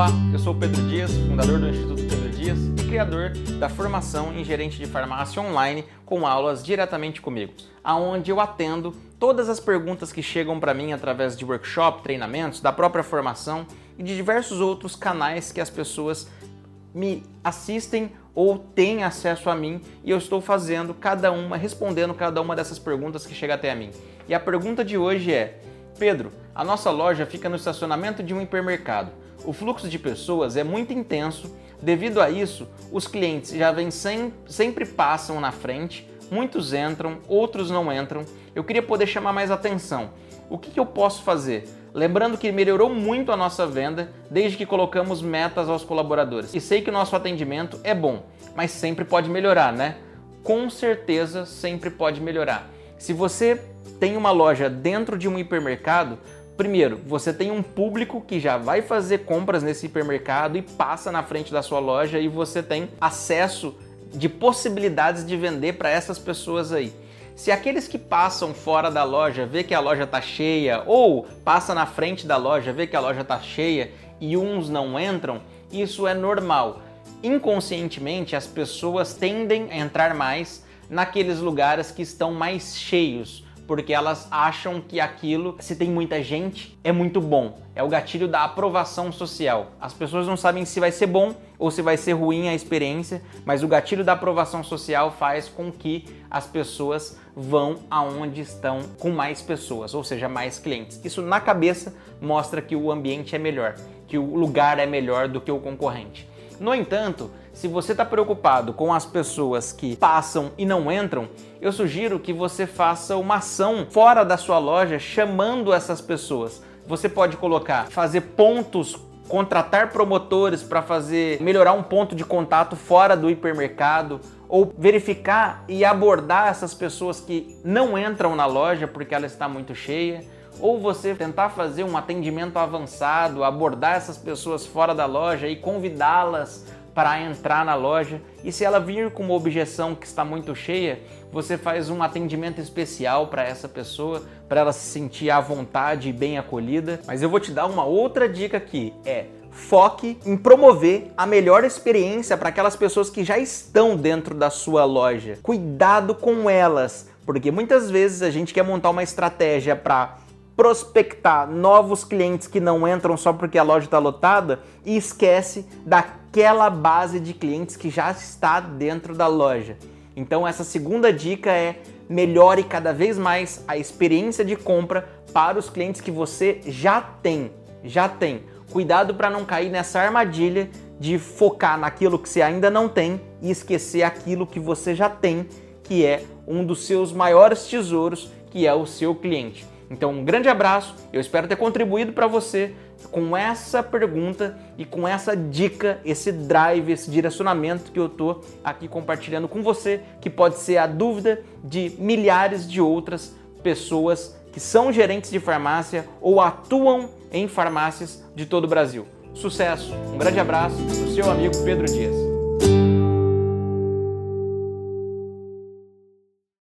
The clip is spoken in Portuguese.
Olá, eu sou o Pedro Dias, fundador do Instituto Pedro Dias e criador da formação em gerente de farmácia online com aulas diretamente comigo, aonde eu atendo todas as perguntas que chegam para mim através de workshop, treinamentos, da própria formação e de diversos outros canais que as pessoas me assistem ou têm acesso a mim e eu estou fazendo cada uma, respondendo cada uma dessas perguntas que chega até a mim. E a pergunta de hoje é: Pedro, a nossa loja fica no estacionamento de um hipermercado. O fluxo de pessoas é muito intenso, devido a isso, os clientes já vêm sem, sempre passam na frente, muitos entram, outros não entram. Eu queria poder chamar mais atenção. O que, que eu posso fazer? Lembrando que melhorou muito a nossa venda desde que colocamos metas aos colaboradores. E sei que o nosso atendimento é bom, mas sempre pode melhorar, né? Com certeza sempre pode melhorar. Se você tem uma loja dentro de um hipermercado, Primeiro, você tem um público que já vai fazer compras nesse hipermercado e passa na frente da sua loja e você tem acesso de possibilidades de vender para essas pessoas aí. Se aqueles que passam fora da loja vê que a loja está cheia ou passa na frente da loja vê que a loja está cheia e uns não entram, isso é normal. Inconscientemente, as pessoas tendem a entrar mais naqueles lugares que estão mais cheios porque elas acham que aquilo, se tem muita gente, é muito bom. É o gatilho da aprovação social. As pessoas não sabem se vai ser bom ou se vai ser ruim a experiência, mas o gatilho da aprovação social faz com que as pessoas vão aonde estão com mais pessoas, ou seja, mais clientes. Isso na cabeça mostra que o ambiente é melhor, que o lugar é melhor do que o concorrente. No entanto, se você está preocupado com as pessoas que passam e não entram, eu sugiro que você faça uma ação fora da sua loja chamando essas pessoas. Você pode colocar, fazer pontos contratar promotores para fazer melhorar um ponto de contato fora do hipermercado ou verificar e abordar essas pessoas que não entram na loja porque ela está muito cheia ou você tentar fazer um atendimento avançado, abordar essas pessoas fora da loja e convidá-las para entrar na loja. E se ela vir com uma objeção que está muito cheia, você faz um atendimento especial para essa pessoa, para ela se sentir à vontade e bem acolhida. Mas eu vou te dar uma outra dica aqui, é foque em promover a melhor experiência para aquelas pessoas que já estão dentro da sua loja. Cuidado com elas, porque muitas vezes a gente quer montar uma estratégia para prospectar novos clientes que não entram só porque a loja está lotada e esquece daquela base de clientes que já está dentro da loja. Então, essa segunda dica é melhore cada vez mais a experiência de compra para os clientes que você já tem. Já tem. Cuidado para não cair nessa armadilha de focar naquilo que você ainda não tem e esquecer aquilo que você já tem, que é um dos seus maiores tesouros, que é o seu cliente. Então, um grande abraço, eu espero ter contribuído para você com essa pergunta e com essa dica, esse drive, esse direcionamento que eu tô aqui compartilhando com você, que pode ser a dúvida de milhares de outras pessoas que são gerentes de farmácia ou atuam em farmácias de todo o Brasil. Sucesso, um grande abraço do seu amigo Pedro Dias.